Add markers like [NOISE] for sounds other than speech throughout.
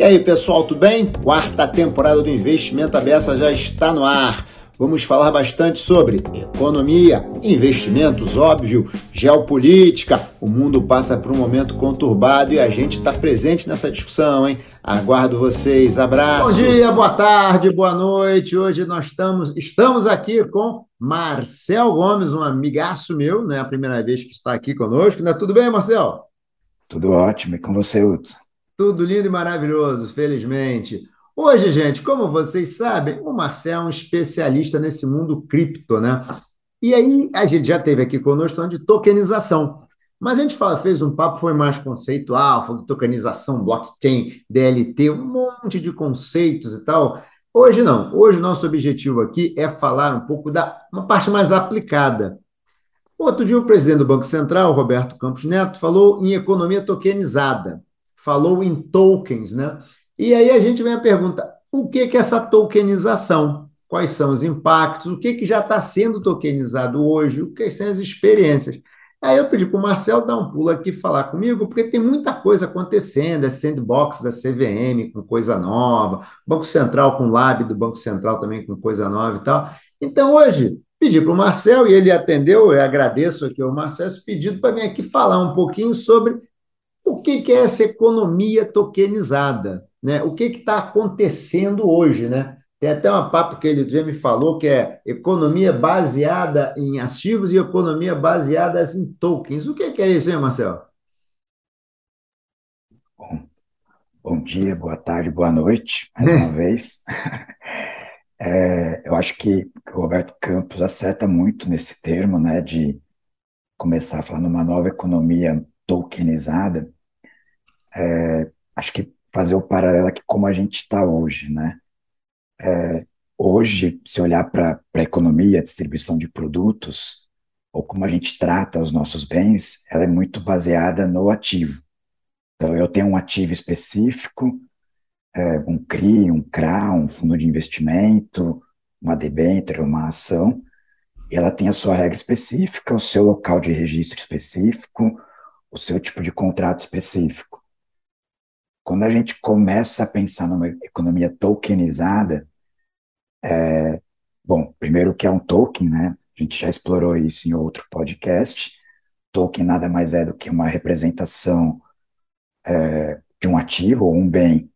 E aí, pessoal, tudo bem? Quarta temporada do Investimento Abessa já está no ar. Vamos falar bastante sobre economia, investimentos, óbvio, geopolítica. O mundo passa por um momento conturbado e a gente está presente nessa discussão, hein? Aguardo vocês. Abraço. Bom dia, boa tarde, boa noite. Hoje nós estamos, estamos aqui com Marcel Gomes, um amigaço meu, não é a primeira vez que está aqui conosco, né? Tudo bem, Marcel? Tudo ótimo. E com você, Hudson? Tudo lindo e maravilhoso, felizmente. Hoje, gente, como vocês sabem, o Marcel é um especialista nesse mundo cripto, né? E aí, a gente já teve aqui conosco falando de tokenização. Mas a gente fala, fez um papo, foi mais conceitual, falou de tokenização, blockchain, DLT, um monte de conceitos e tal. Hoje não. Hoje o nosso objetivo aqui é falar um pouco da uma parte mais aplicada. Outro dia o presidente do Banco Central, Roberto Campos Neto, falou em economia tokenizada falou em tokens, né? E aí a gente vem a pergunta: o que, que é essa tokenização? Quais são os impactos? O que, que já está sendo tokenizado hoje? O que são as experiências? Aí eu pedi para o Marcel dar um pulo aqui falar comigo, porque tem muita coisa acontecendo, é sandbox da CVM com coisa nova, Banco Central com Lab do Banco Central também com coisa nova e tal. Então, hoje, pedi para o Marcel, e ele atendeu, eu agradeço aqui ao Marcel esse pedido para vir aqui falar um pouquinho sobre o que, que é essa economia tokenizada? Né? O que está acontecendo hoje? Né? Tem até um papo que ele já me falou que é economia baseada em ativos e economia baseada em tokens. O que, que é isso, hein, Marcelo? Bom, bom dia, boa tarde, boa noite, mais uma [LAUGHS] vez. É, eu acho que o Roberto Campos acerta muito nesse termo, né, de começar a falar numa nova economia tokenizada, é, acho que fazer o paralelo aqui como a gente está hoje, né? É, hoje, se olhar para a economia, a distribuição de produtos, ou como a gente trata os nossos bens, ela é muito baseada no ativo. Então, eu tenho um ativo específico, é, um CRI, um CRA, um fundo de investimento, uma debênture, uma ação, e ela tem a sua regra específica, o seu local de registro específico, o seu tipo de contrato específico. Quando a gente começa a pensar numa economia tokenizada, é, bom, primeiro que é um token, né? A gente já explorou isso em outro podcast. Token nada mais é do que uma representação é, de um ativo ou um bem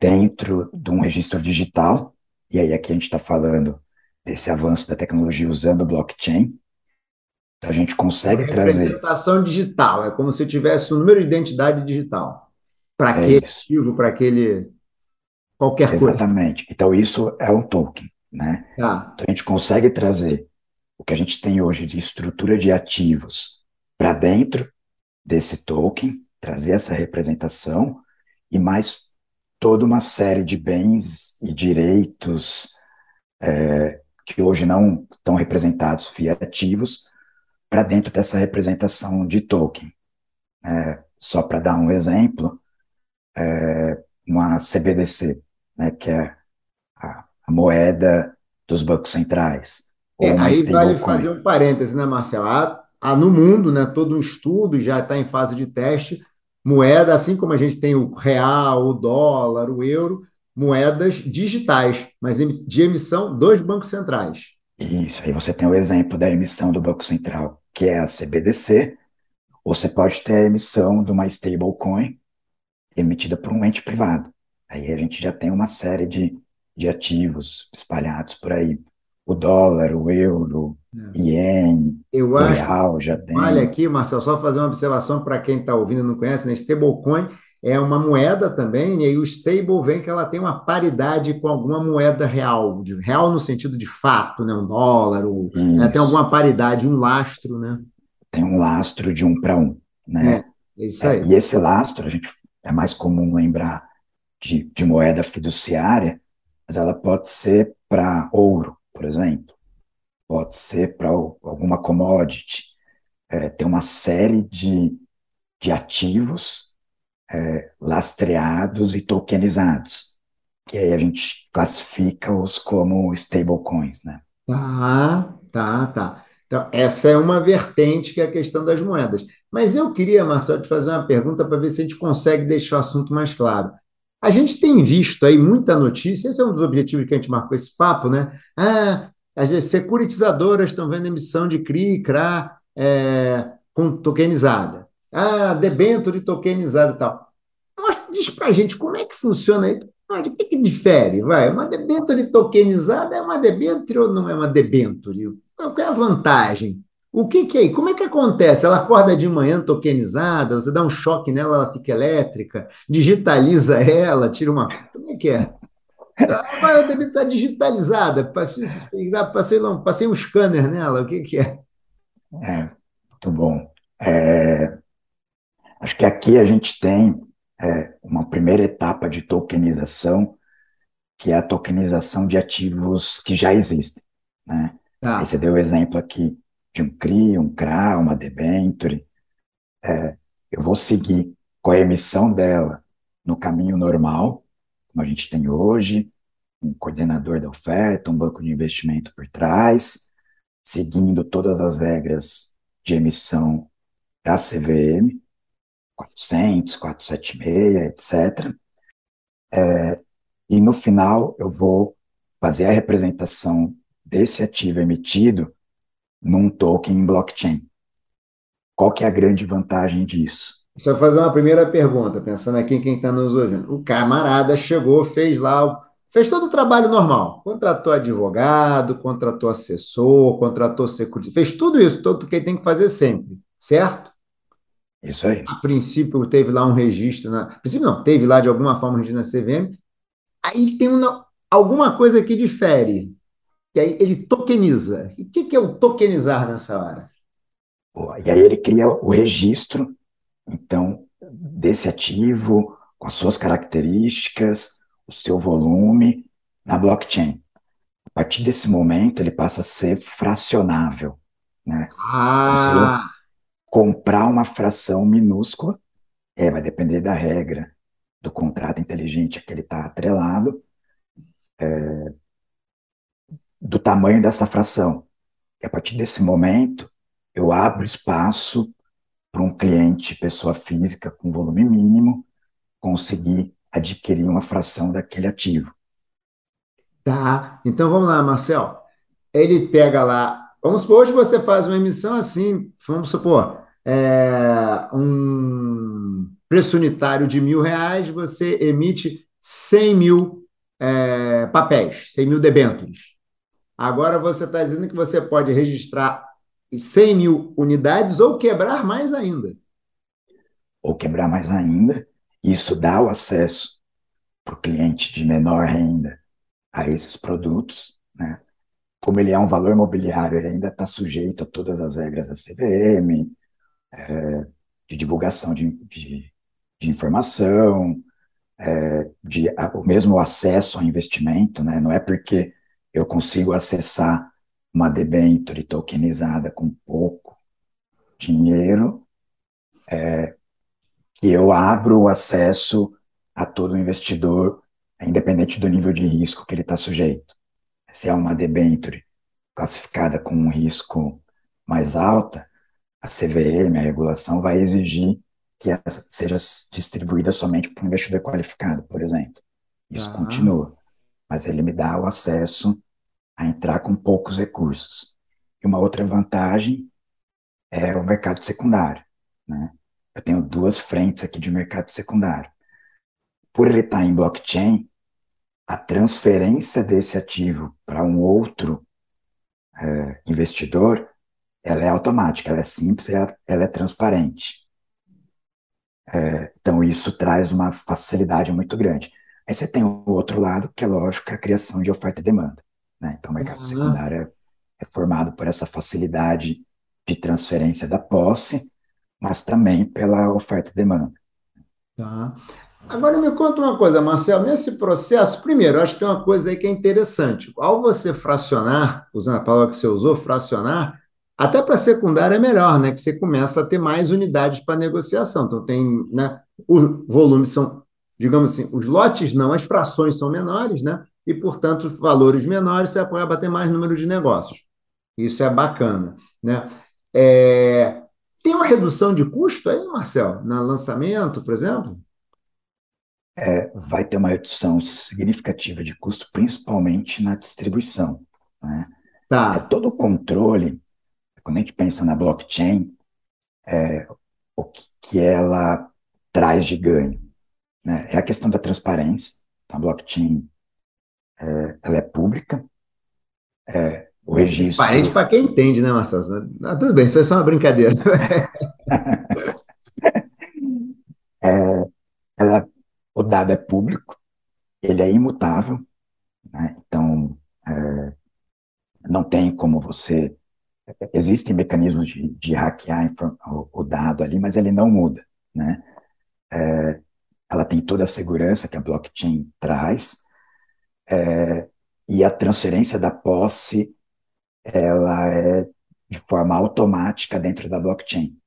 dentro de um registro digital. E aí aqui a gente está falando desse avanço da tecnologia usando blockchain. Então a gente consegue trazer. Representação digital, é como se tivesse um número de identidade digital para é aquele ativo, para aquele qualquer Exatamente. coisa. Exatamente. Então isso é um token, né? Ah. Então a gente consegue trazer o que a gente tem hoje de estrutura de ativos para dentro desse token, trazer essa representação e mais toda uma série de bens e direitos é, que hoje não estão representados via ativos para dentro dessa representação de token. É, só para dar um exemplo, é, uma CBDC, né, que é a, a moeda dos bancos centrais. É, aí vale fazer um parêntese, né, Marcelo? Há, há, no mundo né, todo um estudo, já está em fase de teste, moeda, assim como a gente tem o real, o dólar, o euro, moedas digitais, mas de emissão dos bancos centrais. Isso, aí você tem o exemplo da emissão do Banco Central, que é a CBDC, ou você pode ter a emissão de uma stablecoin, emitida por um ente privado. Aí a gente já tem uma série de, de ativos espalhados por aí. O dólar, o euro, é. ien, Eu o acho, real já tem. Olha aqui, Marcelo, só fazer uma observação para quem está ouvindo e não conhece, né? Stablecoin é uma moeda também, né? e o stable vem que ela tem uma paridade com alguma moeda real, real no sentido de fato, né? um dólar, ou, né? tem alguma paridade, um lastro, né? Tem um lastro de um para um, né? É, é isso aí. É, e esse lastro, a gente é mais comum lembrar de, de moeda fiduciária, mas ela pode ser para ouro, por exemplo, pode ser para alguma commodity, é, tem uma série de, de ativos é, lastreados e tokenizados, que aí a gente classifica-os como stablecoins, né? Tá, tá, tá. Então, essa é uma vertente que é a questão das moedas. Mas eu queria, Marcelo, te fazer uma pergunta para ver se a gente consegue deixar o assunto mais claro. A gente tem visto aí muita notícia, esse é um dos objetivos que a gente marcou esse papo, né? Ah, as securitizadoras estão vendo emissão de CRI e CRA é, com tokenizada. Ah, debênture tokenizada e tal. Mostra, diz para a gente como é que funciona aí. O que, que difere? Vai, uma debênture tokenizada é uma debênture ou não é uma debênture? Qual é a vantagem? O que, que é? Como é que acontece? Ela acorda de manhã tokenizada, você dá um choque nela, ela fica elétrica, digitaliza ela, tira uma. [LAUGHS] Como é que é? Ela deve estar digitalizada. Passei, passei, passei um scanner nela, o que, que é? É, muito bom. É, acho que aqui a gente tem é, uma primeira etapa de tokenização, que é a tokenização de ativos que já existem. Né? Ah. Aí você deu o exemplo aqui de um CRI, um CRA, uma debenture, é, eu vou seguir com a emissão dela no caminho normal, como a gente tem hoje, um coordenador da oferta, um banco de investimento por trás, seguindo todas as regras de emissão da CVM, 400, 476, etc. É, e no final eu vou fazer a representação desse ativo emitido num token em blockchain. Qual que é a grande vantagem disso? Só fazer uma primeira pergunta, pensando aqui em quem está nos ouvindo. O camarada chegou, fez lá, fez todo o trabalho normal. Contratou advogado, contratou assessor, contratou security, fez tudo isso, tudo que ele tem que fazer sempre, certo? Isso aí. A princípio teve lá um registro, na, a princípio não, teve lá de alguma forma um registro na CVM. Aí tem uma, alguma coisa que difere e aí ele tokeniza. E o que, que é o tokenizar nessa hora? E aí ele cria o registro, então, desse ativo, com as suas características, o seu volume, na blockchain. A partir desse momento, ele passa a ser fracionável. Né? Ah! comprar uma fração minúscula, é, vai depender da regra do contrato inteligente a que ele está atrelado, é, do tamanho dessa fração. E a partir desse momento, eu abro espaço para um cliente, pessoa física, com volume mínimo, conseguir adquirir uma fração daquele ativo. Tá. Então vamos lá, Marcel. Ele pega lá. Vamos supor, hoje você faz uma emissão assim, vamos supor, é, um preço unitário de mil reais, você emite 100 mil é, papéis, 100 mil debêntures. Agora você está dizendo que você pode registrar 100 mil unidades ou quebrar mais ainda. Ou quebrar mais ainda. Isso dá o acesso para o cliente de menor renda a esses produtos, né? Como ele é um valor mobiliário, ele ainda está sujeito a todas as regras da CVM, é, de divulgação de, de, de informação, é, de a, o mesmo acesso ao investimento, né? Não é porque eu consigo acessar uma debenture tokenizada com pouco dinheiro, é, que eu abro o acesso a todo investidor, independente do nível de risco que ele está sujeito. Se é uma debenture classificada com um risco mais alta, a CVM, a regulação, vai exigir que ela seja distribuída somente para um investidor qualificado, por exemplo. Isso ah. continua mas ele me dá o acesso a entrar com poucos recursos. E uma outra vantagem é o mercado secundário. Né? Eu tenho duas frentes aqui de mercado secundário. Por ele estar em blockchain, a transferência desse ativo para um outro é, investidor, ela é automática, ela é simples, ela, ela é transparente. É, então isso traz uma facilidade muito grande. Aí você tem o outro lado, que é lógico, é a criação de oferta e demanda. Né? Então, o mercado uhum. secundário é, é formado por essa facilidade de transferência da posse, mas também pela oferta e demanda. Tá. Agora me conta uma coisa, Marcelo, nesse processo, primeiro, acho que tem uma coisa aí que é interessante. Ao você fracionar, usando a palavra que você usou, fracionar, até para secundária é melhor, né? Que você começa a ter mais unidades para negociação. Então tem, né? Os volumes são digamos assim, os lotes não, as frações são menores, né? E, portanto, valores menores, você vai bater mais número de negócios. Isso é bacana, né? É... Tem uma redução de custo aí, Marcel, no lançamento, por exemplo? é, vai ter uma redução significativa de custo, principalmente na distribuição. Né? Tá. É, todo o controle, quando a gente pensa na blockchain, é, o que, que ela traz de ganho? Né? É a questão da transparência. Então, a blockchain é, ela é pública, é, o registro. Parente para quem entende, né, Marcelo? Ah, tudo bem, isso foi só uma brincadeira. [LAUGHS] é, ela, o dado é público, ele é imutável, né? então é, não tem como você. Existem mecanismos de, de hackear o, o, dado ali, mas ele não muda. Né? É, ela tem toda a segurança que a blockchain traz, é, e a transferência da posse ela é de forma automática dentro da blockchain.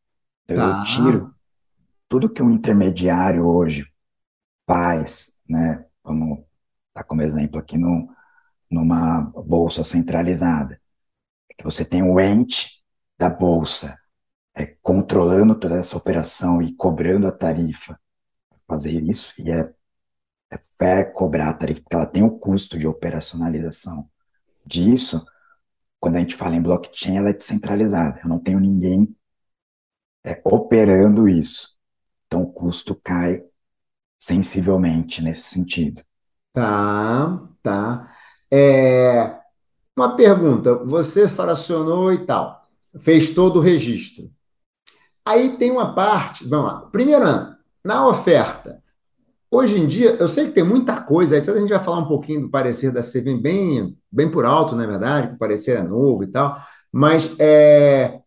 Então, tá. eu tiro tudo que um intermediário hoje faz, né? Vamos dar como exemplo aqui no, numa bolsa centralizada, é que você tem o ente da bolsa é, controlando toda essa operação e cobrando a tarifa fazer isso, e é, é cobrar a tarifa, porque ela tem o custo de operacionalização disso, quando a gente fala em blockchain, ela é descentralizada. Eu não tenho ninguém é, operando isso. Então, o custo cai sensivelmente nesse sentido. Tá, tá. É, uma pergunta: você fracionou e tal, fez todo o registro. Aí tem uma parte, vamos lá. Primeiro, na oferta, Hoje em dia, eu sei que tem muita coisa, a gente vai falar um pouquinho do parecer da CVM bem, bem por alto, na é verdade, que o parecer é novo e tal, mas é,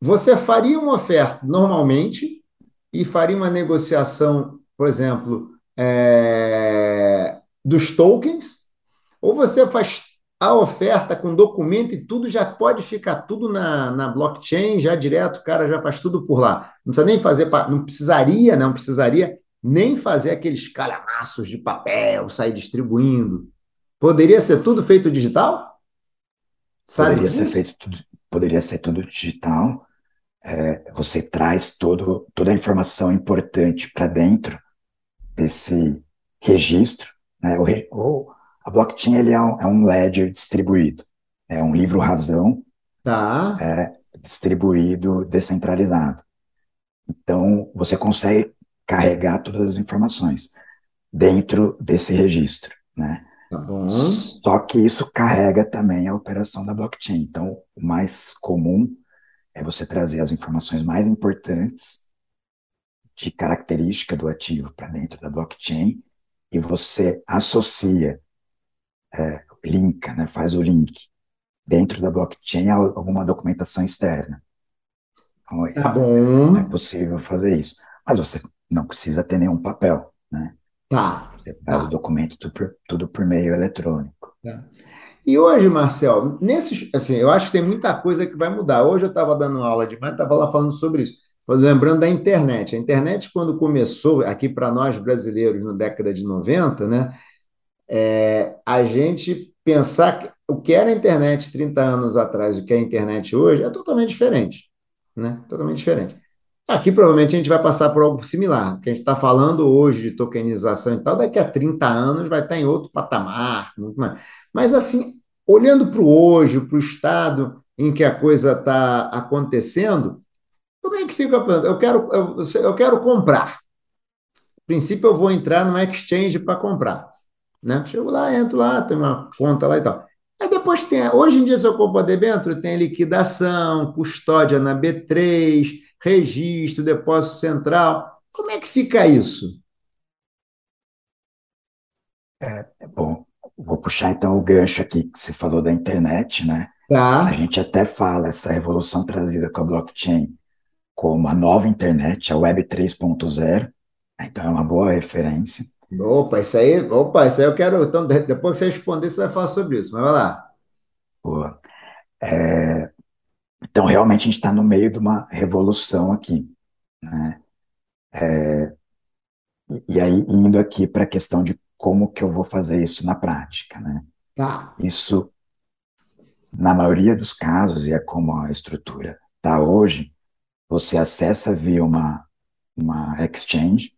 você faria uma oferta normalmente e faria uma negociação, por exemplo, é, dos tokens, ou você faz a oferta com documento e tudo já pode ficar tudo na, na blockchain, já direto, o cara já faz tudo por lá. Não precisa nem fazer, não precisaria, não precisaria nem fazer aqueles calhamaços de papel, sair distribuindo. Poderia ser tudo feito digital? Sabe poderia ser feito tudo, poderia ser tudo digital. É, você traz todo, toda a informação importante para dentro desse registro. Né? O, o, a blockchain ele é, um, é um ledger distribuído, é um livro razão tá. é, distribuído, descentralizado. Então, você consegue carregar todas as informações dentro desse registro, né? Tá bom. Só que isso carrega também a operação da blockchain. Então, o mais comum é você trazer as informações mais importantes de característica do ativo para dentro da blockchain e você associa, é, linka, né, faz o link dentro da blockchain a alguma documentação externa. Então, tá bom. É possível fazer isso. Mas você não precisa ter nenhum papel, né? Tá. Você faz tá. o documento tudo por, tudo por meio eletrônico. Tá. E hoje, Marcel, nesses, assim, eu acho que tem muita coisa que vai mudar. Hoje eu estava dando aula de manhã, estava lá falando sobre isso. Lembrando da internet. A internet, quando começou aqui para nós brasileiros na década de 90, né? É, a gente pensar que o que era a internet 30 anos atrás e o que é a internet hoje é totalmente diferente. Né? Totalmente diferente. Aqui provavelmente a gente vai passar por algo similar. O que a gente está falando hoje de tokenização e tal, daqui a 30 anos vai estar em outro patamar, muito mais. Mas assim, olhando para o hoje, para o estado em que a coisa está acontecendo, como é que fica? Eu quero, eu, eu quero comprar. A princípio, eu vou entrar numa exchange para comprar. Né? Chego lá, entro lá, tenho uma conta lá e tal. Aí depois tem, hoje em dia, se eu compro debênture, tem liquidação, custódia na B3, registro, depósito central. Como é que fica isso? É, bom, vou puxar então o gancho aqui que você falou da internet, né? Tá. A gente até fala essa revolução trazida com a blockchain como a nova internet, a Web 3.0. Então é uma boa referência. Opa, isso aí, opa, isso aí eu quero. Então, depois que você responder, você vai falar sobre isso, mas vai lá. Boa. É, então, realmente, a gente está no meio de uma revolução aqui. Né? É, e aí, indo aqui para a questão de como que eu vou fazer isso na prática. Né? Tá. Isso, na maioria dos casos, e é como a estrutura está hoje, você acessa via uma, uma exchange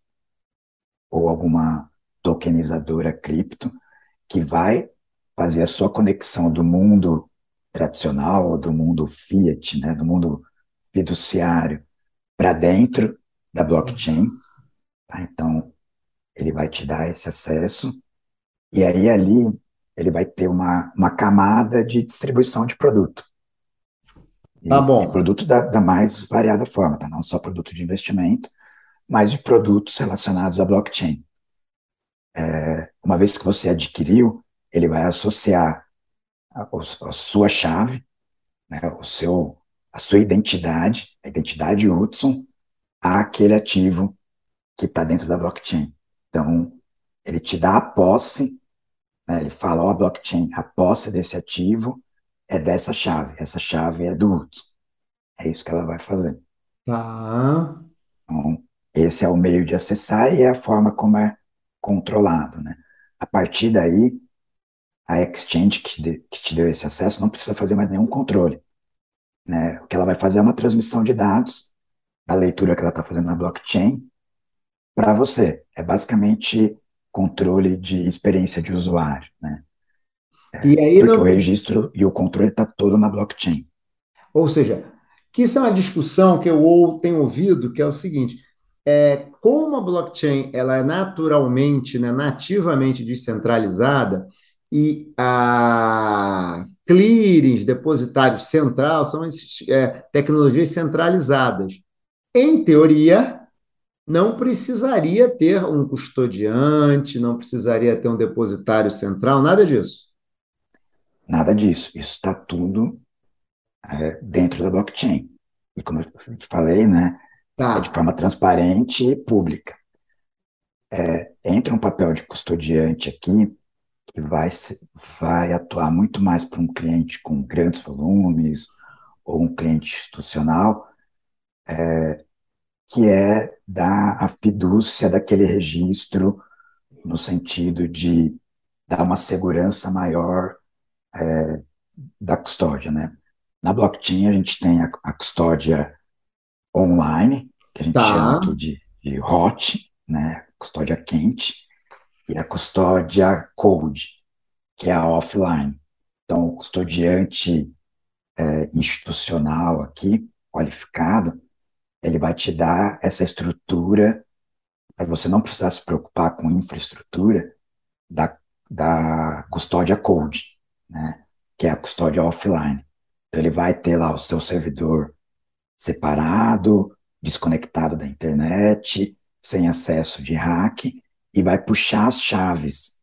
ou alguma tokenizadora cripto, que vai fazer a sua conexão do mundo tradicional, do mundo fiat, né, do mundo fiduciário, para dentro da blockchain. Tá? Então, ele vai te dar esse acesso, e aí ali ele vai ter uma, uma camada de distribuição de produto. E, tá bom. produto da, da mais variada forma, tá? não só produto de investimento, mas de produtos relacionados à blockchain. É, uma vez que você adquiriu, ele vai associar a, a sua chave, né, o seu, a sua identidade, a identidade Hudson, àquele ativo que está dentro da blockchain. Então, ele te dá a posse, né, ele fala, ó, oh, blockchain, a posse desse ativo é dessa chave, essa chave é do Hudson. É isso que ela vai fazer. Tá. Então, esse é o meio de acessar e é a forma como é controlado, né? A partir daí, a exchange que, de, que te deu esse acesso não precisa fazer mais nenhum controle. Né? O que ela vai fazer é uma transmissão de dados da leitura que ela está fazendo na blockchain para você. É basicamente controle de experiência de usuário. Né? E aí Porque não... o registro e o controle está todo na blockchain. Ou seja, que isso é uma discussão que eu tenho ouvido, que é o seguinte, é, como a blockchain ela é naturalmente, né, nativamente descentralizada, e a clearings, depositário central, são é, tecnologias centralizadas. Em teoria, não precisaria ter um custodiante, não precisaria ter um depositário central, nada disso. Nada disso. Isso está tudo é, dentro da blockchain. E como eu falei, né, tá. é de forma transparente e pública. É, entra um papel de custodiante aqui que vai, vai atuar muito mais para um cliente com grandes volumes ou um cliente institucional, é, que é dar a fidúcia daquele registro no sentido de dar uma segurança maior é, da custódia, né? Na blockchain a gente tem a, a custódia online, que a gente tá. chama de, de hot, né? Custódia quente, e a custódia cold, que é a offline. Então, o custodiante é, institucional aqui, qualificado, ele vai te dar essa estrutura para você não precisar se preocupar com infraestrutura da, da custódia cold, né? que é a custódia offline. Então, ele vai ter lá o seu servidor separado, desconectado da internet, sem acesso de hack, e vai puxar as chaves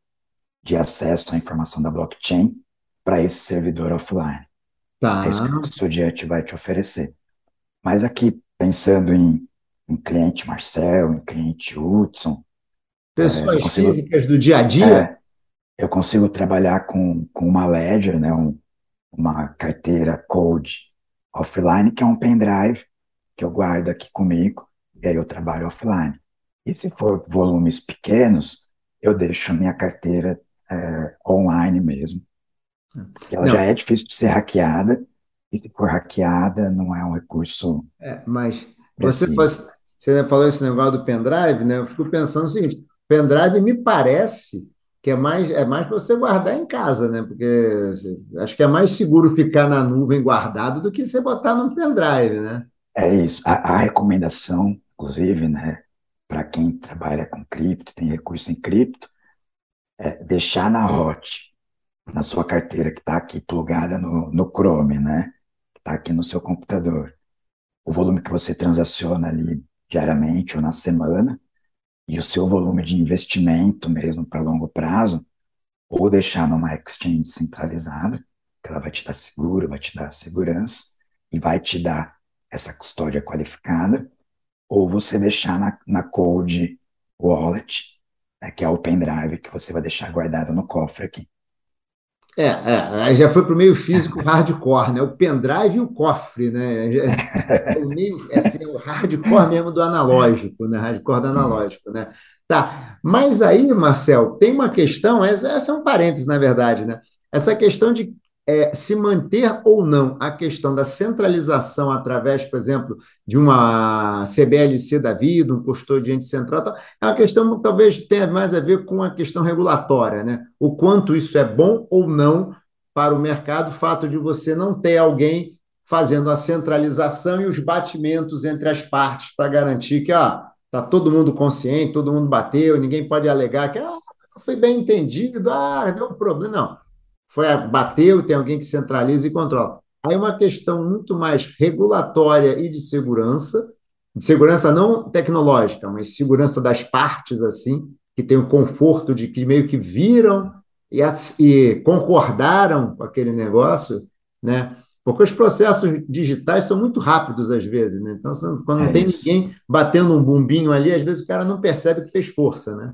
de acesso à informação da blockchain para esse servidor offline. Tá. É isso que o custodiante vai te oferecer. Mas aqui, pensando em, em cliente Marcel, em cliente Hudson. Pessoas é, consigo, físicas do dia a dia? É, eu consigo trabalhar com, com uma ledger, né, um, uma carteira code offline, que é um pendrive que eu guardo aqui comigo, e aí eu trabalho offline. E se for volumes pequenos, eu deixo a minha carteira é, online mesmo. Ela não. já é difícil de ser hackeada, e se for hackeada, não é um recurso. É, mas você, você falou esse negócio do pendrive, né? Eu fico pensando o seguinte: pendrive me parece que é mais, é mais para você guardar em casa, né? Porque acho que é mais seguro ficar na nuvem guardado do que você botar num pendrive, né? É isso. A, a recomendação, inclusive, né, para quem trabalha com cripto, tem recurso em cripto, é deixar na hot, na sua carteira que está aqui plugada no, no Chrome, né? Que está aqui no seu computador. O volume que você transaciona ali diariamente ou na semana, e o seu volume de investimento mesmo para longo prazo, ou deixar numa exchange centralizada, que ela vai te dar seguro, vai te dar segurança e vai te dar essa custódia qualificada, ou você deixar na, na Cold Wallet, né, que é o pendrive que você vai deixar guardado no cofre aqui. É, é, já foi para o meio físico [LAUGHS] hardcore, né? O pendrive e o cofre, né? É o meio, é, assim, o hardcore mesmo do analógico, né? Hardcore do analógico, né? Tá, mas aí, Marcel, tem uma questão, essa, essa é um parênteses, na verdade, né? Essa questão de é, se manter ou não a questão da centralização através, por exemplo, de uma CBLC da vida, um custodiante central, é uma questão que talvez tenha mais a ver com a questão regulatória, né? O quanto isso é bom ou não para o mercado, o fato de você não ter alguém fazendo a centralização e os batimentos entre as partes para garantir que ah, está todo mundo consciente, todo mundo bateu, ninguém pode alegar que ah, foi bem entendido, ah, deu um problema. Não. Foi, bateu, tem alguém que centraliza e controla. Aí uma questão muito mais regulatória e de segurança, de segurança não tecnológica, mas segurança das partes, assim, que tem o conforto de que meio que viram e, e concordaram com aquele negócio, né? Porque os processos digitais são muito rápidos às vezes, né? Então, quando não é tem isso. ninguém batendo um bumbinho ali, às vezes o cara não percebe que fez força, né?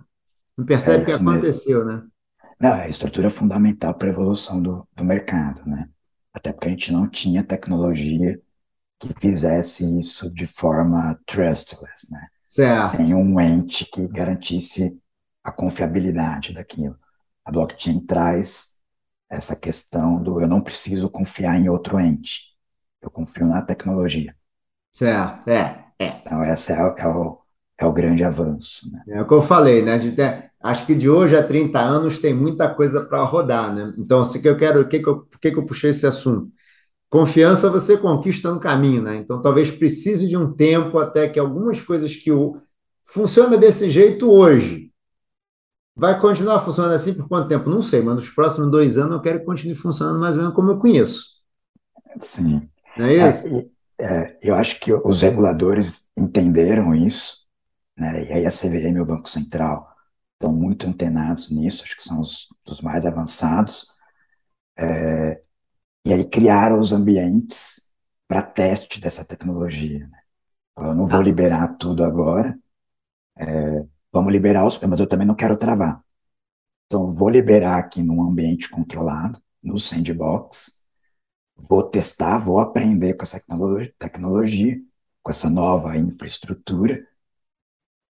Não percebe é o que aconteceu, mesmo. né? Não, a estrutura é fundamental para a evolução do, do mercado, né? Até porque a gente não tinha tecnologia que fizesse isso de forma trustless, né? Certo. Sem um ente que garantisse a confiabilidade daquilo a blockchain traz essa questão do eu não preciso confiar em outro ente, eu confio na tecnologia. Certo, é. é. Então, esse é, é, o, é o grande avanço. Né? É o que eu falei, né? De acho que de hoje a 30 anos tem muita coisa para rodar, né? Então, se que eu quero, o que, que, eu, que, que eu puxei esse assunto? Confiança você conquista no caminho, né? Então, talvez precise de um tempo até que algumas coisas que o, funciona desse jeito hoje, Vai continuar funcionando assim por quanto tempo? Não sei, mas nos próximos dois anos eu quero que continue funcionando mais ou menos como eu conheço. Sim. Não é isso? É, é, eu acho que os reguladores entenderam isso, né? e aí a CVM e o Banco Central estão muito antenados nisso, acho que são os, os mais avançados, é, e aí criaram os ambientes para teste dessa tecnologia. Né? Eu não vou ah. liberar tudo agora, é, Vamos liberar os, mas eu também não quero travar. Então, vou liberar aqui num ambiente controlado, no sandbox, vou testar, vou aprender com essa tecnologia, com essa nova infraestrutura,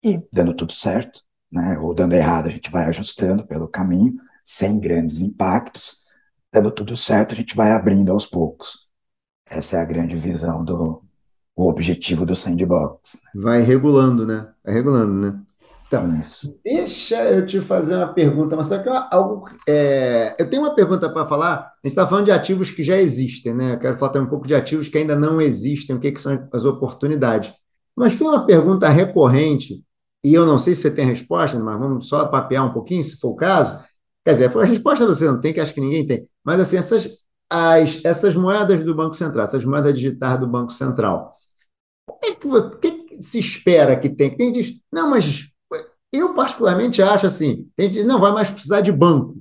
e dando tudo certo, né, ou dando errado, a gente vai ajustando pelo caminho, sem grandes impactos, dando tudo certo, a gente vai abrindo aos poucos. Essa é a grande visão do o objetivo do sandbox. Né? Vai regulando, né? Vai regulando, né? Então, deixa eu te fazer uma pergunta, mas só que algo, é, eu tenho uma pergunta para falar. A gente está falando de ativos que já existem, né? Eu quero falar também um pouco de ativos que ainda não existem, o que, que são as oportunidades. Mas tem uma pergunta recorrente, e eu não sei se você tem resposta, mas vamos só papear um pouquinho, se for o caso. Quer dizer, a resposta você não tem, que acho que ninguém tem. Mas assim, essas, as, essas moedas do Banco Central, essas moedas digitais do Banco Central, o que, que, que se espera que tem? Quem diz, não, mas eu, particularmente, acho assim: tem gente não vai mais precisar de banco.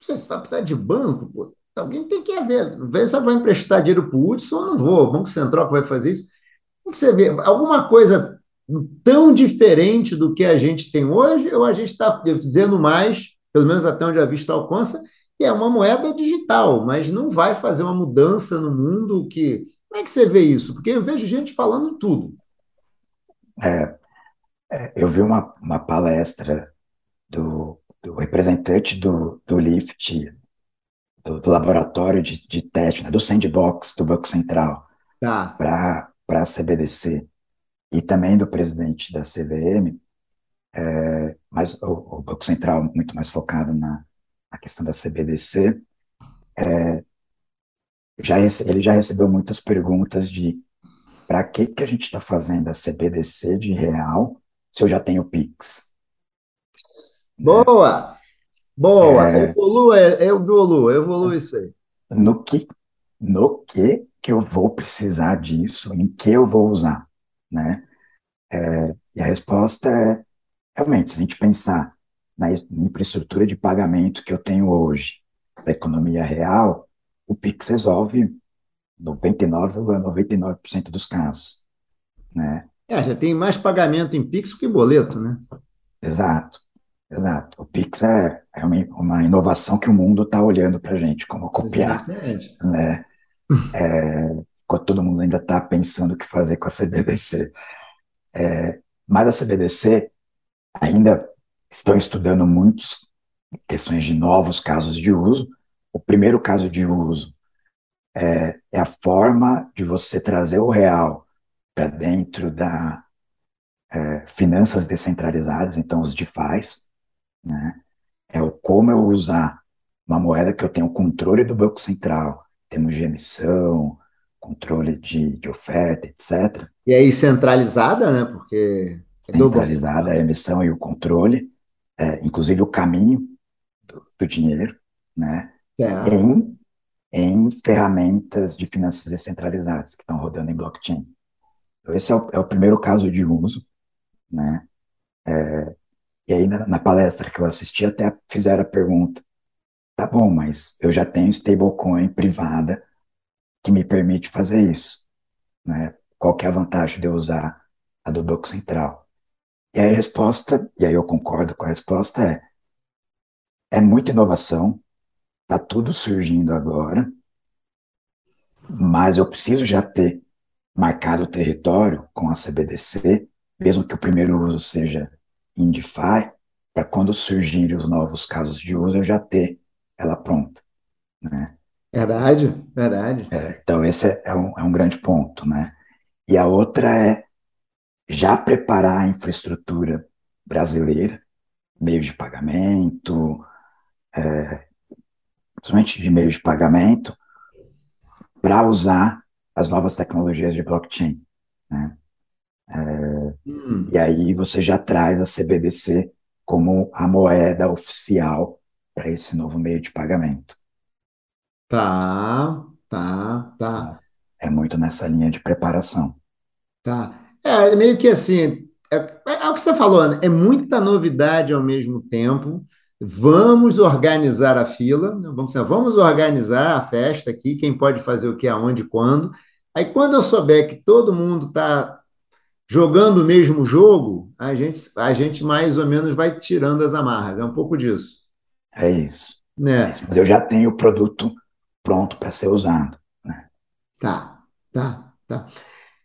Você vai precisar de banco? Pô, alguém tem que ver. Ver se vai emprestar dinheiro para o Hudson ou não vou. O Banco Central que vai fazer isso. Tem que você ver alguma coisa tão diferente do que a gente tem hoje, ou a gente está dizendo mais, pelo menos até onde a vista alcança, que é uma moeda digital, mas não vai fazer uma mudança no mundo que. Como é que você vê isso? Porque eu vejo gente falando tudo. É, é, eu vi uma, uma palestra do, do representante do, do LIFT, do, do laboratório de, de teste, né, do sandbox do Banco Central, tá. para a CBDC, e também do presidente da CVM, é, mas o, o, Banco Central muito mais focado na, na questão da CBDC, é, já ele já recebeu muitas perguntas de para que, que a gente está fazendo a CBDC de real se eu já tenho Pix. Boa! Boa! É, evolua, evolua, evolua isso aí. No que, no que que eu vou precisar disso, em que eu vou usar, né? É, e a resposta é, realmente, se a gente pensar na infraestrutura de pagamento que eu tenho hoje, da economia real, o Pix resolve 99,99% ,99 dos casos, né? É, já tem mais pagamento em Pix que boleto, né? Exato, exato. O Pix é, é uma, uma inovação que o mundo está olhando para a gente, como copiar. Exatamente. Né? [LAUGHS] É, todo mundo ainda está pensando o que fazer com a CBDC. É, mas a CBDC ainda estão estudando muitas questões de novos casos de uso. o primeiro caso de uso é, é a forma de você trazer o real para dentro da é, finanças descentralizadas, então os DeFi's, né? É o como eu usar uma moeda que eu tenho controle do Banco Central, temos de emissão, controle de, de oferta, etc. E aí centralizada, né? Porque é centralizada a emissão e o controle, é, inclusive o caminho do, do dinheiro, né? É. Em, em ferramentas de finanças descentralizadas que estão rodando em blockchain. Então, esse é o, é o primeiro caso de uso, né? É, e aí, na, na, palestra que eu assisti, até fizeram a pergunta: tá bom, mas eu já tenho stablecoin privada que me permite fazer isso, né? Qual que é a vantagem de eu usar a do Banco Central? E a resposta, e aí eu concordo com a resposta, é: é muita inovação, tá tudo surgindo agora, mas eu preciso já ter marcado o território com a CBDC, mesmo que o primeiro uso seja em DeFi, para quando surgirem os novos casos de uso, eu já ter ela pronta. Né? Verdade, verdade. É, então, esse é, um, é um grande ponto. Né? E a outra é já preparar a infraestrutura brasileira, meios de pagamento, é, principalmente de meios de pagamento, para usar as novas tecnologias de blockchain. Né? É, hum. E aí você já traz a CBDC como a moeda oficial para esse novo meio de pagamento. Tá, tá, tá. É muito nessa linha de preparação. Tá. É, é meio que assim, é, é, o que você falou, né? é muita novidade ao mesmo tempo. Vamos organizar a fila, né? vamos, vamos organizar a festa aqui, quem pode fazer o que, aonde, quando. Aí, quando eu souber que todo mundo está jogando o mesmo jogo, a gente, a gente mais ou menos vai tirando as amarras. É um pouco disso. É isso. Né? É isso. Mas eu já tenho o produto pronto para ser usado. Né? Tá, tá, tá.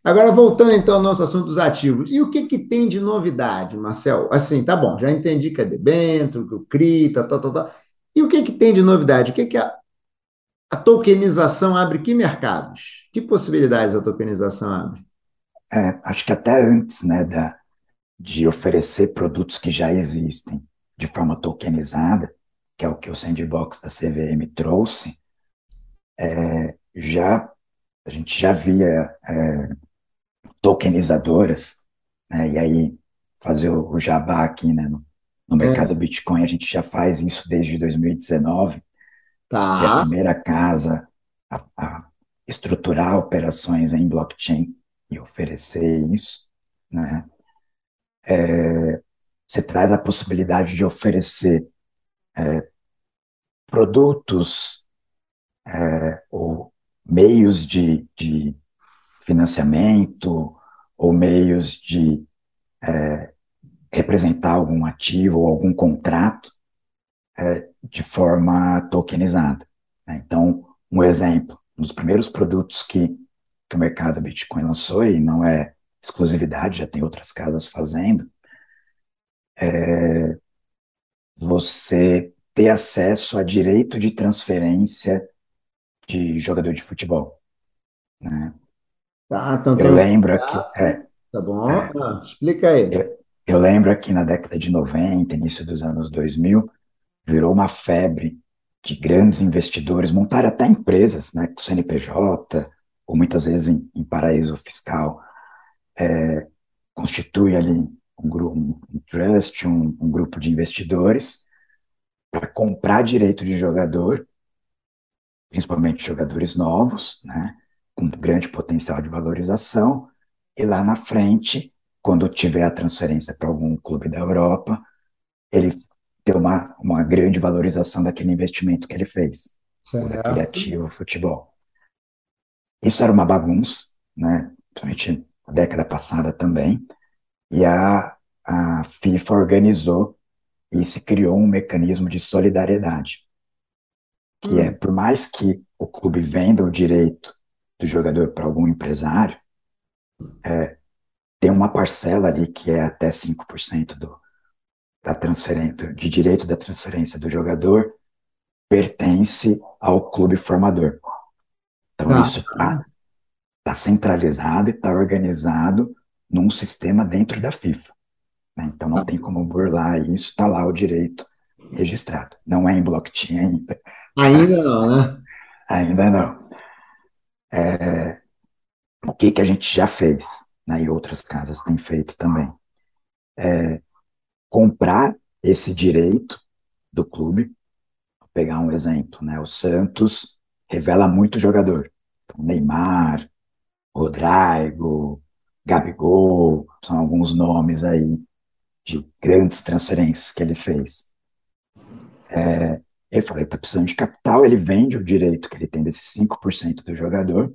Agora, voltando então ao nosso assunto dos ativos. E o que, que tem de novidade, Marcel? Assim, tá bom, já entendi que é debênture, que o CRI, tal, tal, tal. E o que, que tem de novidade? O que, que a, a tokenização abre que mercados? Que possibilidades a tokenização abre? é, acho que até antes né, da, de oferecer produtos que já existem de forma tokenizada, que é o que o sandbox da CVM trouxe, é, já a gente já via é, tokenizadoras, né, e aí fazer o, o jabá aqui né, no, no mercado é. Bitcoin, a gente já faz isso desde 2019, tá. que é a primeira casa a, a estruturar operações em blockchain e oferecer isso, né? É, você traz a possibilidade de oferecer é, produtos é, ou meios de, de, financiamento ou meios de é, representar algum ativo ou algum contrato é, de forma tokenizada. Né? Então, um exemplo, um dos primeiros produtos que que o mercado Bitcoin lançou, e não é exclusividade, já tem outras casas fazendo, é você ter acesso a direito de transferência de jogador de futebol. Né? Tá, então eu lembro aqui. É, tá bom, é, ah, explica aí. Eu, eu lembro aqui na década de 90, início dos anos 2000, virou uma febre de grandes investidores montar até empresas, né, com CNPJ, ou muitas vezes em, em paraíso fiscal, é, constitui ali um grupo, um trust, um, um grupo de investidores para comprar direito de jogador, principalmente jogadores novos, né, com grande potencial de valorização, e lá na frente, quando tiver a transferência para algum clube da Europa, ele ter uma, uma grande valorização daquele investimento que ele fez, certo. ou daquele ativo futebol. Isso era uma bagunça, né? Principalmente na década passada também. E a, a FIFA organizou e se criou um mecanismo de solidariedade, que é, hum. é, por mais que o clube venda o direito do jogador para algum empresário, é, tem uma parcela ali que é até 5% do, da transferência, de direito da transferência do jogador, pertence ao clube formador. Então, Tá. isso está tá centralizado e está organizado num sistema dentro da FIFA. né? Então, não tem como burlar isso, está lá o direito registrado. Não é em blockchain ainda. Ainda [LAUGHS] não, né? Ainda não. É, o que que a gente já fez, né, e outras casas têm feito também? É, comprar esse direito do clube. Vou pegar um exemplo, né? O Santos revela muito jogador. Então, Neymar, Rodrigo, Gabigol, são alguns nomes aí de grandes transferências que ele fez. É, falou, ele está precisando de capital, ele vende o direito que ele tem desses 5% do jogador,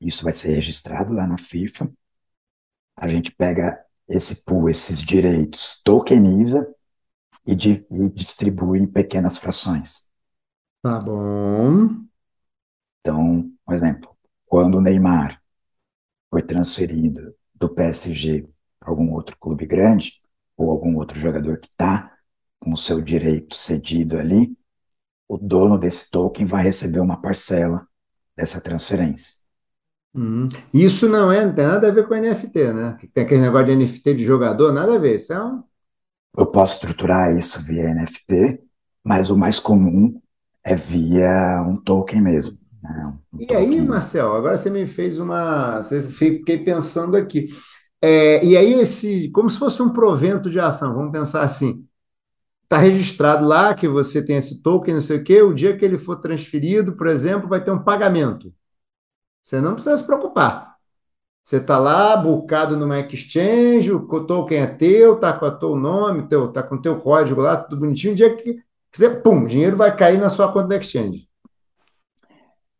isso vai ser registrado lá na FIFA. A gente pega esse pool, esses direitos, tokeniza e, di- e distribui em pequenas frações. Tá bom. Então, por exemplo, quando o Neymar foi transferido do PSG para algum outro clube grande, ou algum outro jogador que está com o seu direito cedido ali, o dono desse token vai receber uma parcela dessa transferência. Hum. Isso não é, tem nada a ver com NFT, né? Tem aquele negócio de NFT de jogador, nada a ver. Isso é um. Eu posso estruturar isso via NFT, mas o mais comum é via um token mesmo. né? Um E aí, token. Marcel, agora você me fez uma. Você fiquei pensando aqui. É, e aí, esse, como se fosse um provento de ação, vamos pensar assim. Está registrado lá que você tem esse token, não sei o quê. O dia que ele for transferido, por exemplo, vai ter um pagamento. Você não precisa se preocupar. Você está lá, bucado numa exchange, o token é teu, tá com o teu nome, teu, tá com o teu código lá, tudo bonitinho. O dia que quiser, pum, o dinheiro vai cair na sua conta da exchange.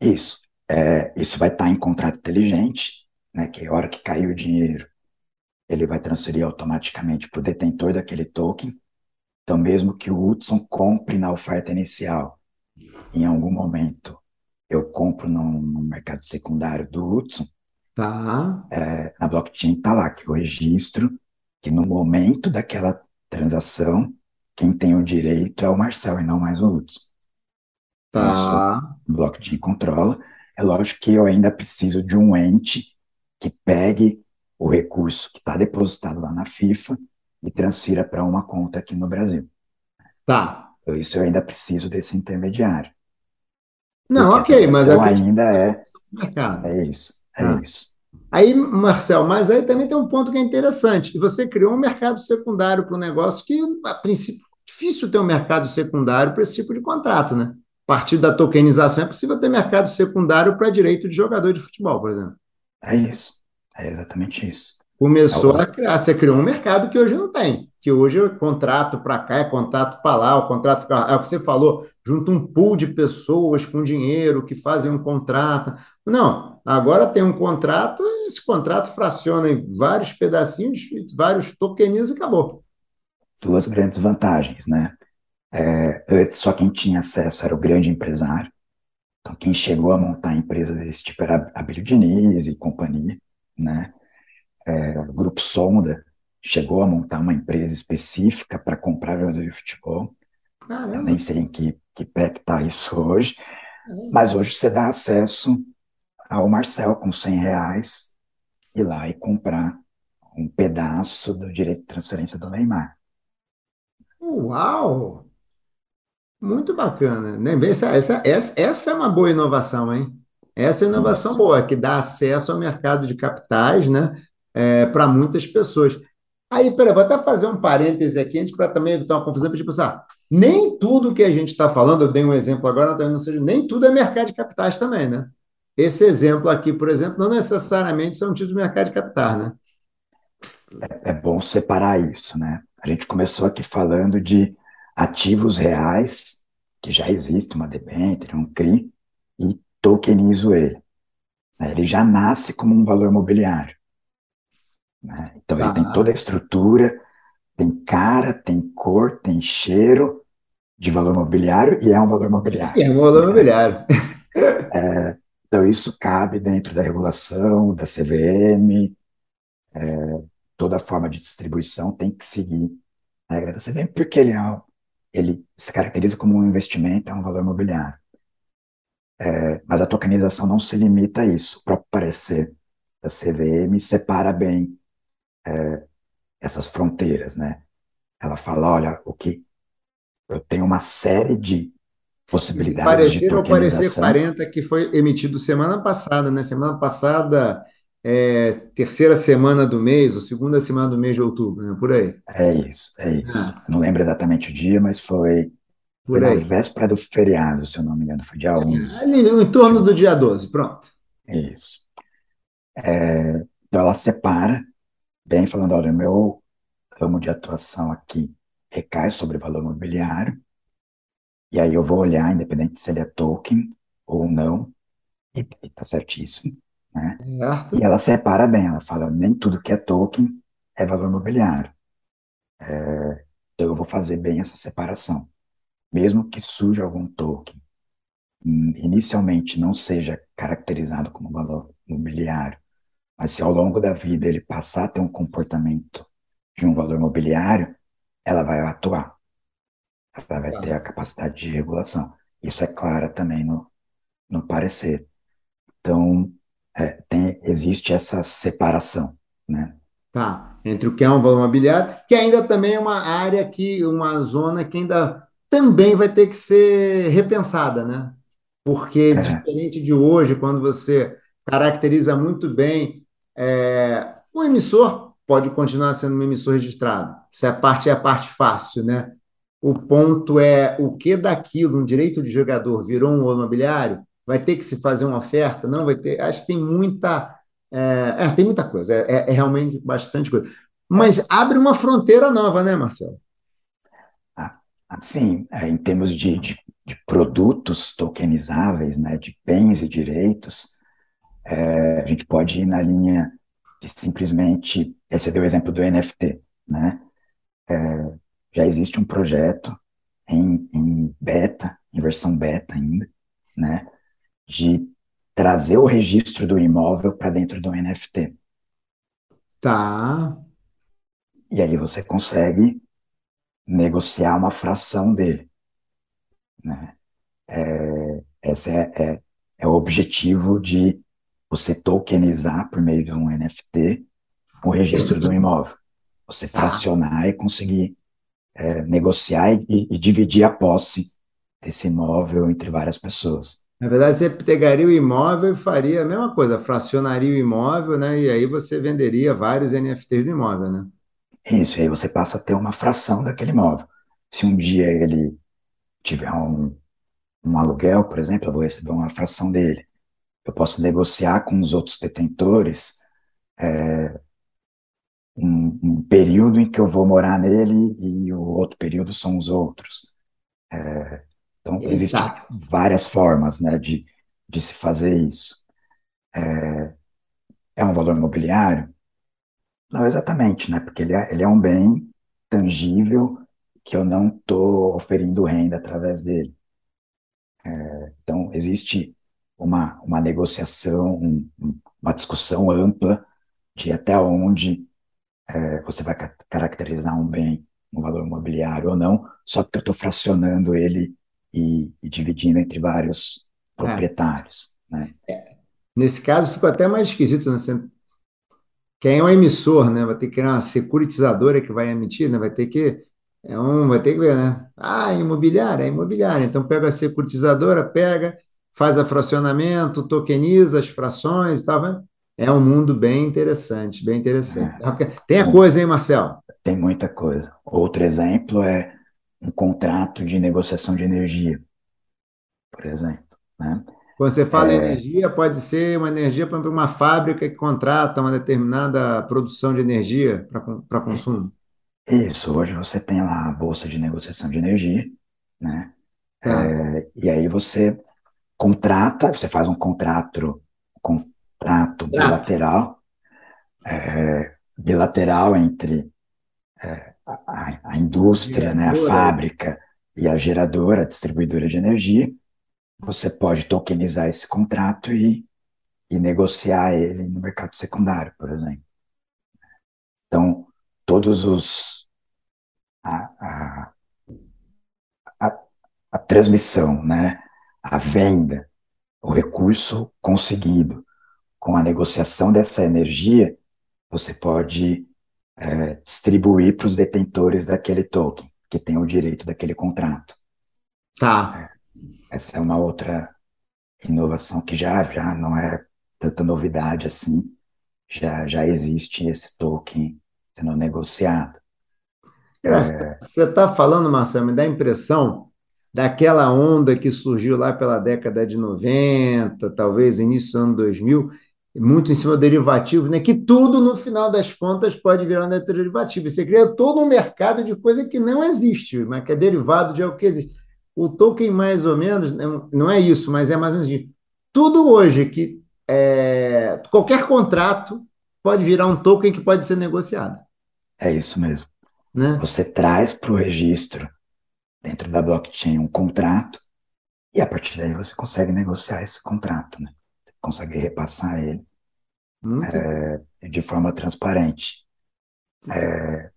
Isso. É, isso vai estar em contrato inteligente, né? Que a hora que cair o dinheiro, ele vai transferir automaticamente para o detentor daquele token. Então, mesmo que o Hudson compre na oferta inicial, em algum momento eu compro no, no mercado secundário do Hudson, Tá. é, na blockchain está lá que eu registro que no momento daquela transação, quem tem o direito é o Marcel e não mais o Hudson. Tá. O blockchain controla. É lógico que eu ainda preciso de um ente que pegue o recurso que está depositado lá na FIFA e transfira para uma conta aqui no Brasil. Tá. Então, isso eu ainda preciso desse intermediário. Não, a ok, mas é o que ainda é, mercado. é isso, é Tá. isso. Aí, Marcel, mas aí também tem um ponto que é interessante. Você criou um mercado secundário para um negócio que, a princípio, é difícil ter um mercado secundário para esse tipo de contrato, né? A partir da tokenização é possível ter mercado secundário para direito de jogador de futebol, por exemplo. É isso. É exatamente isso. Começou É a criar, você criou um mercado que hoje não tem, que hoje é contrato para cá, é contrato para lá, o contrato fica, é o que você falou, junta um pool de pessoas com dinheiro que fazem um contrato. Não, agora tem um contrato, esse contrato fraciona em vários pedacinhos, vários tokeniza e acabou. Duas grandes vantagens, né? É, só quem tinha acesso era o grande empresário. Então, quem chegou a montar a empresa desse tipo era a Abílio Diniz e companhia, né? É, o Grupo Sonda chegou a montar uma empresa específica para comprar jogador de futebol. Eu Caramba, nem sei em que, que pé que está isso hoje, mas hoje você dá acesso ao Marcel com 100 reais ir lá e comprar um pedaço do direito de transferência do Neymar. uau! Muito bacana. Essa, essa, essa, essa é uma boa inovação, hein? Essa é inovação Isso. boa, que dá acesso ao mercado de capitais, né? Para muitas pessoas. Aí, peraí, vou até fazer um parêntese aqui, antes para também evitar uma confusão, para tipo assim, ah, nem tudo que a gente está falando, eu dei um exemplo agora, não seja, nem tudo é mercado de capitais também, né? Esse exemplo aqui, por exemplo, não necessariamente são títulos de mercado de capitais, né? É bom separar isso, né? A gente começou aqui falando de ativos reais, que já existe uma debênture, um CRI, e tokenizo ele. né? Ele já nasce como um valor mobiliário. Né? Então ele tem toda a estrutura, tem cara, tem cor, tem cheiro de valor mobiliário e é um valor mobiliário. E é um valor imobiliário. [LAUGHS] Então isso cabe dentro da regulação, da CVM, é, toda a forma de distribuição tem que seguir a regra da CVM, porque ele é ele se caracteriza como um investimento, é um valor imobiliário. É, mas a tokenização não se limita a isso. O próprio parecer da CVM separa bem é, essas fronteiras, né? Ela fala, olha, o que eu tenho uma série de possibilidades parecer de ou parecer tokenização. 40 que foi emitido semana passada, né? Semana passada, é, terceira semana do mês, ou segunda semana do mês de outubro, né? Por aí. É isso, é isso. Ah, não lembro exatamente o dia, mas foi, foi por na aí. véspera do feriado, se eu não me engano, foi dia 11. Ali, em torno do dia 12, pronto. Isso. É, então ela separa, bem falando, olha, meu ramo de atuação aqui recai sobre valor imobiliário, e aí eu vou olhar, independente se ele é token ou não, e, tá certíssimo, né? E ela separa bem, ela fala, nem tudo que é token é valor imobiliário. Então eu vou fazer bem essa separação. Mesmo que surja algum token, hum, inicialmente não seja caracterizado como valor imobiliário, mas se ao longo da vida ele passar a ter um comportamento de um valor imobiliário, ela vai atuar, ela vai ter a capacidade de regulação. Isso é claro também no, no parecer. Então, é, tem, existe essa separação, né? Tá, entre o que é um valor imobiliário, que ainda também é uma área que, uma zona que ainda também vai ter que ser repensada, né? Porque É, diferente de hoje, quando você caracteriza muito bem, é, o emissor pode continuar sendo um emissor registrado. Isso é a parte, é a parte fácil, né? O ponto é o que daquilo, um direito de jogador virou um imobiliário, vai ter que se fazer uma oferta? Não, vai ter. Acho que tem muita, é, é, tem muita coisa, é, é- é realmente bastante coisa. é, Mas abre uma fronteira nova, né, Marcelo? a- assim, é, em termos de, de, de produtos tokenizáveis, né, de bens e direitos, é, a gente pode ir na linha de simplesmente, você deu o exemplo do NFT, né? Já existe um projeto em, em beta, em versão beta ainda, né, de trazer o registro do imóvel para dentro do NFT. Tá, E aí você consegue negociar uma fração dele, né? É, esse é, é, é o objetivo de você tokenizar por meio de um NFT o registro do imóvel. Você tá. fracionar e conseguir é, negociar e, e dividir a posse desse imóvel entre várias pessoas. Na verdade, você pegaria o imóvel e faria a mesma coisa, fracionaria o imóvel, né? E aí você venderia vários NFTs do imóvel, né? Isso, e aí você passa a ter uma fração daquele imóvel. Se um dia ele tiver um, um aluguel, por exemplo, eu vou receber uma fração dele. Eu posso negociar com os outros detentores um, um período em que eu vou morar nele e o outro período são os outros. Então, Eita, existem várias formas, né, de, de se fazer isso. É um valor imobiliário? Não exatamente, né, porque ele é, ele é um bem tangível que eu não estou oferindo renda através dele. Então, existe uma, uma negociação, um- um- uma discussão ampla de até onde é, você vai ca- caracterizar um bem, um valor imobiliário ou não, só porque eu estou fracionando ele e, e dividindo entre vários é. proprietários, né? Nesse caso ficou até mais esquisito, né? Você- Quem é o emissor, né? Vai ter que criar uma securitizadora que vai emitir, né? Vai ter que é um, vai ter que ver, né? Ah, imobiliária, é imobiliária. Então pega a securitizadora, pega, faz a fracionamento, tokeniza as frações, tá vendo? É um mundo bem interessante, bem interessante. É, Tem coisa, hein, Marcelo? tem muita coisa. Outro exemplo é um contrato de negociação de energia, por exemplo, né? Quando você fala em energia, pode ser uma energia para uma fábrica que contrata uma determinada produção de energia para consumo. Isso, hoje você tem lá a bolsa de negociação de energia, né? Tá. É, e aí você contrata, você faz um contrato, contrato Trato. bilateral, é, bilateral entre a, a indústria, né, a fábrica e a geradora, a distribuidora de energia. Você pode tokenizar esse contrato e, e negociar ele no mercado secundário, por exemplo. Então, todos os a, a, a transmissão, né, a venda, o recurso conseguido, com a negociação dessa energia, você pode é, distribuir para os detentores daquele token, que tem o direito daquele contrato. Tá. É, essa é uma outra inovação que já, já não é tanta novidade assim, já, já existe esse token sendo negociado. É... Você está falando, Marcelo, me dá a impressão daquela onda que surgiu lá pela década de 90, talvez início do ano 2000, muito em cima do derivativo, né? que tudo, no final das contas, pode virar um derivativo. Você cria todo um mercado de coisa que não existe, mas que é derivado de algo que existe. O token, mais ou menos, não é isso, mas é mais ou menos isso. Tudo hoje que é, qualquer contrato pode virar um token que pode ser negociado. É isso mesmo. Né? Você traz para o registro, dentro da blockchain, um contrato, e a partir daí você consegue negociar esse contrato. Né? consegue repassar ele é, de forma transparente. É,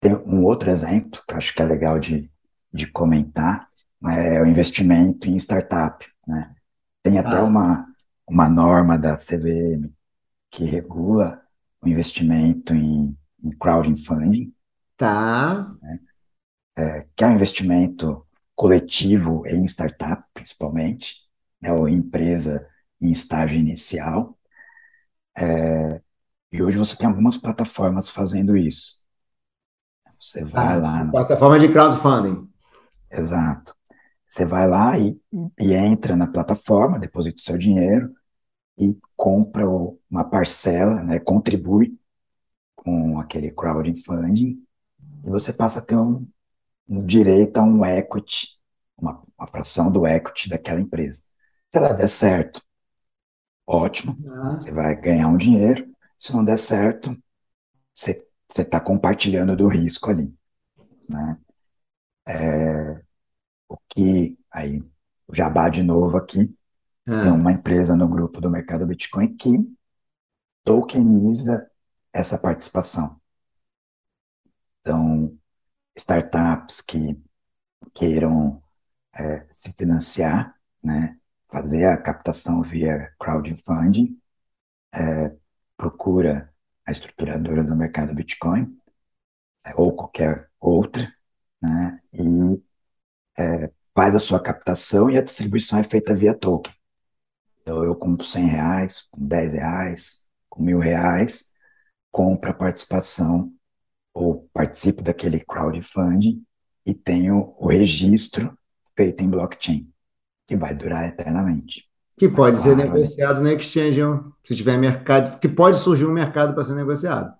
tem um outro exemplo que acho que é legal de, de comentar, é o investimento em startup. Né? Tem até ah. uma, uma norma da CVM que regula o investimento em, em crowdfunding. Tá. Né? É, que é um investimento coletivo em startup, principalmente, né, ou empresa em estágio inicial. É, e hoje você tem algumas plataformas fazendo isso. Você vai ah, lá. No... Plataforma de crowdfunding. Exato. Você vai lá e, e entra na plataforma, deposita o seu dinheiro e compra uma parcela, né, contribui com aquele crowdfunding e você passa a ter um, um direito a um equity, uma, uma fração do equity daquela empresa. Se ela der certo, ótimo, ah. você vai ganhar um dinheiro. Se não der certo, você está compartilhando do risco ali. Né? É, o que, aí, o jabá de novo aqui, ah. tem uma empresa no grupo do mercado Bitcoin que tokeniza essa participação. Então, startups que queiram é, se financiar, né, fazer a captação via crowdfunding, é, procura a estruturadora do mercado Bitcoin, é, ou qualquer outra, né, e é, faz a sua captação e a distribuição é feita via token. Então, eu compro 100 reais, com 10 reais, com mil reais, compro a participação ou participo daquele crowdfunding e tenho o registro feito em blockchain que vai durar eternamente. Que pode claro, ser né? negociado né? na exchange, se tiver mercado, que pode surgir um mercado para ser negociado.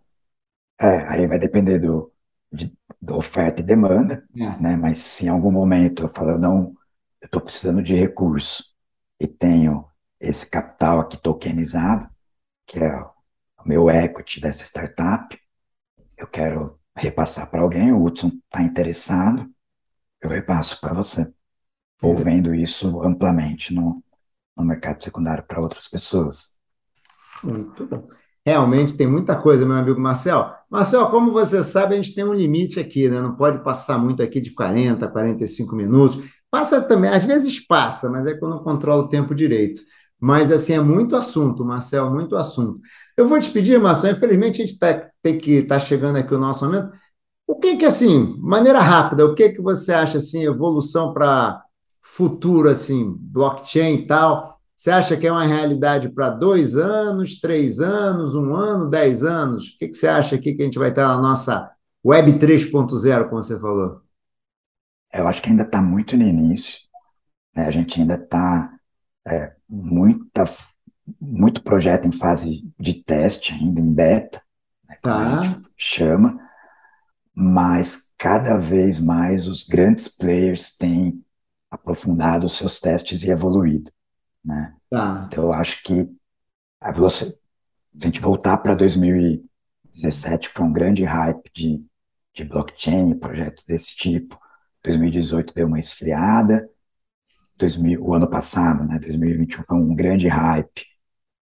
É, aí vai depender do, de, da oferta e demanda, é. né? Mas se em algum momento eu falo, não, eu estou precisando de recurso e tenho esse capital aqui tokenizado, que é o meu equity dessa startup, eu quero repassar para alguém, o Hudson está interessado, eu repasso para você ou vendo isso amplamente no, no mercado secundário para outras pessoas. Muito bom. Realmente tem muita coisa, meu amigo Marcel. Marcel, como você sabe, a gente tem um limite aqui, né? Não pode passar muito aqui de 40, 45 minutos. Passa também, às vezes passa, mas é quando eu controlo o tempo direito. Mas, assim, é muito assunto, Marcel, muito assunto. Eu vou te pedir, Marcel, infelizmente a gente tá, tem que estar tá chegando aqui o nosso momento. O que que, assim, maneira rápida, o que que você acha, assim, evolução para futuro, assim, blockchain e tal, você acha que é uma realidade para dois anos, três anos, um ano, dez anos? O que, que você acha aqui que a gente vai ter na nossa Web 3.0, como você falou? Eu acho que ainda está muito no início. Né? A gente ainda está é, muita, muito projeto em fase de teste, ainda em beta, né, tá. a gente chama, mas cada vez mais os grandes players têm aprofundado os seus testes e evoluído. Né? Tá. Então, eu acho que a velocidade, se a gente voltar para 2017, foi um grande hype de, de blockchain, projetos desse tipo. 2018 deu uma esfriada. 2000, o ano passado, né, 2021, foi um grande hype.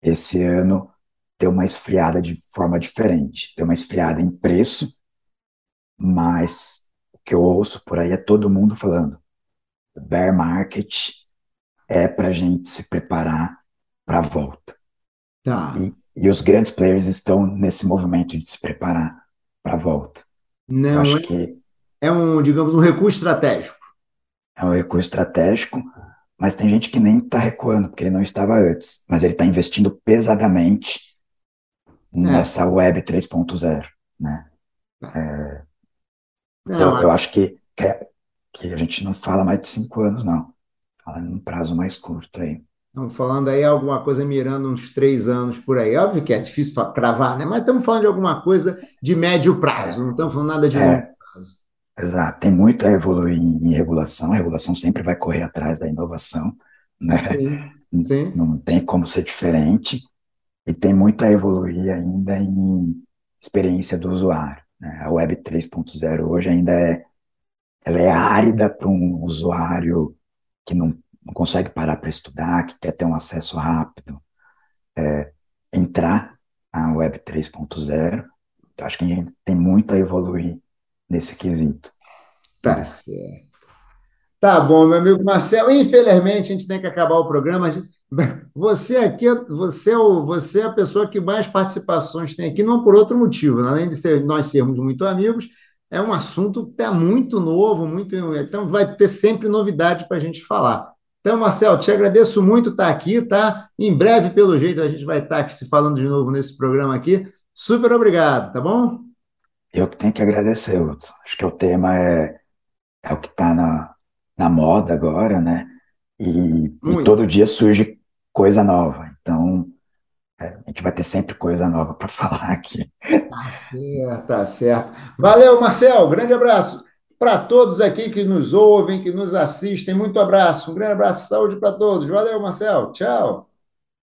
Esse ano deu uma esfriada de forma diferente. Deu uma esfriada em preço, mas o que eu ouço por aí é todo mundo falando bear market é para a gente se preparar para a volta. Tá. E, e, os grandes players estão nesse movimento de se preparar para a volta. Não, Eu acho é, que é um, digamos, um recurso estratégico. É um recurso estratégico, mas tem gente que nem está recuando, porque ele não estava antes, mas ele está investindo pesadamente é. nessa web 3.0, né? É, não, então, eu acho que, que, é, que, a gente não fala mais de cinco anos, não. Fala num prazo mais curto aí. Estamos falando aí alguma coisa mirando uns três anos por aí. Óbvio que é difícil cravar, né? Mas estamos falando de alguma coisa de médio prazo, não estamos falando nada de é, longo. Exato. Tem muito a evoluir em regulação. A regulação sempre vai correr atrás da inovação, né? Sim, sim. Não tem como ser diferente. E tem muito a evoluir ainda em experiência do usuário. Né? A Web 3.0 hoje ainda é, ela é árida para um usuário que não, não consegue parar para estudar, que quer ter um acesso rápido. É, entrar na Web 3.0, acho que a gente tem muito a evoluir nesse quesito. Tá certo. Tá bom, meu amigo Marcelo. Infelizmente, a gente tem que acabar o programa. Você aqui, você é, o, você é a pessoa que mais participações tem aqui, não por outro motivo, né? além de ser, nós sermos muito amigos, é um assunto que está muito novo, muito, então vai ter sempre novidade para a gente falar. Então, Marcelo, te agradeço muito estar aqui, tá? Em breve, pelo jeito, a gente vai estar aqui se falando de novo nesse programa aqui. Super obrigado, tá bom? Eu que tenho que agradecer, Hudson. Acho que o tema é, é o que está na, na moda agora, né? E, e, todo dia surge coisa nova. Então, é, a gente vai ter sempre coisa nova para [LAUGHS] falar aqui. Tá certo, tá certo. Valeu, Marcel. Grande abraço para todos aqui que nos ouvem, que nos assistem. Muito abraço. Um grande abraço, saúde para todos. Valeu, Marcel. Tchau.